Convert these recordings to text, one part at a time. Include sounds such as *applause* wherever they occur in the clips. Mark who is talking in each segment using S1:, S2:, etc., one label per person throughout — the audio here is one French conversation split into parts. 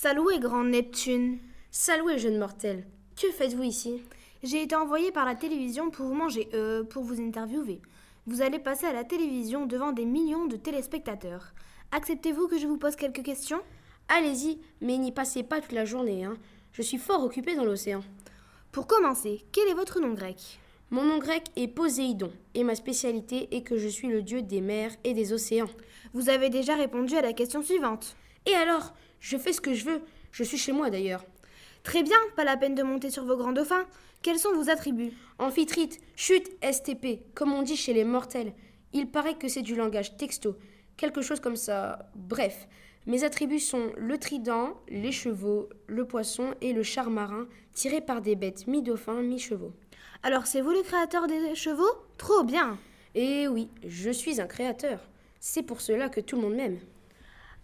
S1: Saloué, grand Neptune.
S2: Saloué, jeune mortel. Que faites-vous ici?
S1: J'ai été envoyé par la télévision pour vous manger, euh, pour vous interviewer. Vous allez passer à la télévision devant des millions de téléspectateurs. Acceptez-vous que je vous pose quelques questions?
S2: Allez-y, mais n'y passez pas toute la journée, hein. Je suis fort occupé dans l'océan.
S1: Pour commencer, quel est votre nom grec?
S2: Mon nom grec est Poséidon, et ma spécialité est que je suis le dieu des mers et des océans.
S1: Vous avez déjà répondu à la question suivante.
S2: Et alors Je fais ce que je veux. Je suis chez moi d'ailleurs.
S1: Très bien, pas la peine de monter sur vos grands dauphins. Quels sont vos attributs?
S2: Amphitrite, chute, STP, comme on dit chez les mortels. Il paraît que c'est du langage texto, quelque chose comme ça. Bref, mes attributs sont le trident, les chevaux, le poisson et le char marin, tiré par des bêtes mi-dauphins, mi-chevaux.
S1: Alors c'est vous le créateur des chevaux? Trop bien
S2: Eh oui, je suis un créateur. C'est pour cela que tout le monde m'aime.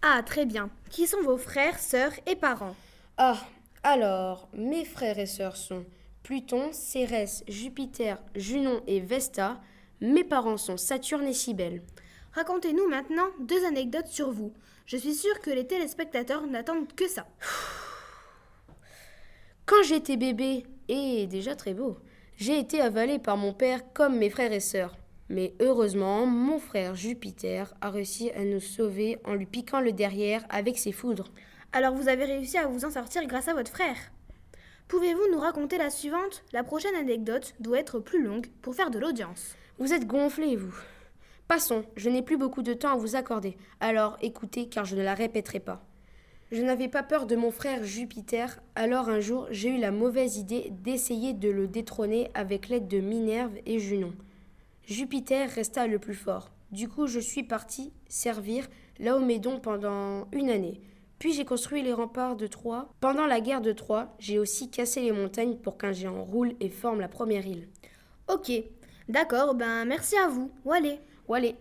S1: Ah, très bien. Qui sont vos frères, sœurs et parents?
S2: Ah, alors, mes frères et sœurs sont Pluton, Cérès, Jupiter, Junon et Vesta. Mes parents sont Saturne et Cybèle.
S1: Racontez-nous maintenant deux anecdotes sur vous. Je suis sûre que les téléspectateurs n'attendent que ça. *sighs*
S2: Quand j'étais bébé, et déjà très beau, j'ai été avalé par mon père comme mes frères et sœurs. Mais heureusement, mon frère Jupiter a réussi à nous sauver en lui piquant le derrière avec ses foudres.
S1: Alors vous avez réussi à vous en sortir grâce à votre frère. Pouvez-vous nous raconter la suivante? La prochaine anecdote doit être plus longue pour faire de l'audience.
S2: Vous êtes gonflé, vous. Passons, je n'ai plus beaucoup de temps à vous accorder. Alors écoutez, car je ne la répéterai pas. Je n'avais pas peur de mon frère Jupiter, alors un jour j'ai eu la mauvaise idée d'essayer de le détrôner avec l'aide de Minerve et Junon. Jupiter resta le plus fort. Du coup, je suis parti servir Laomédon pendant une année. Puis j'ai construit les remparts de Troie. Pendant la guerre de Troie, j'ai aussi cassé les montagnes pour qu'un géant roule et forme la première île.
S1: Ok, d'accord, ben merci à vous. Où allez
S2: Allez,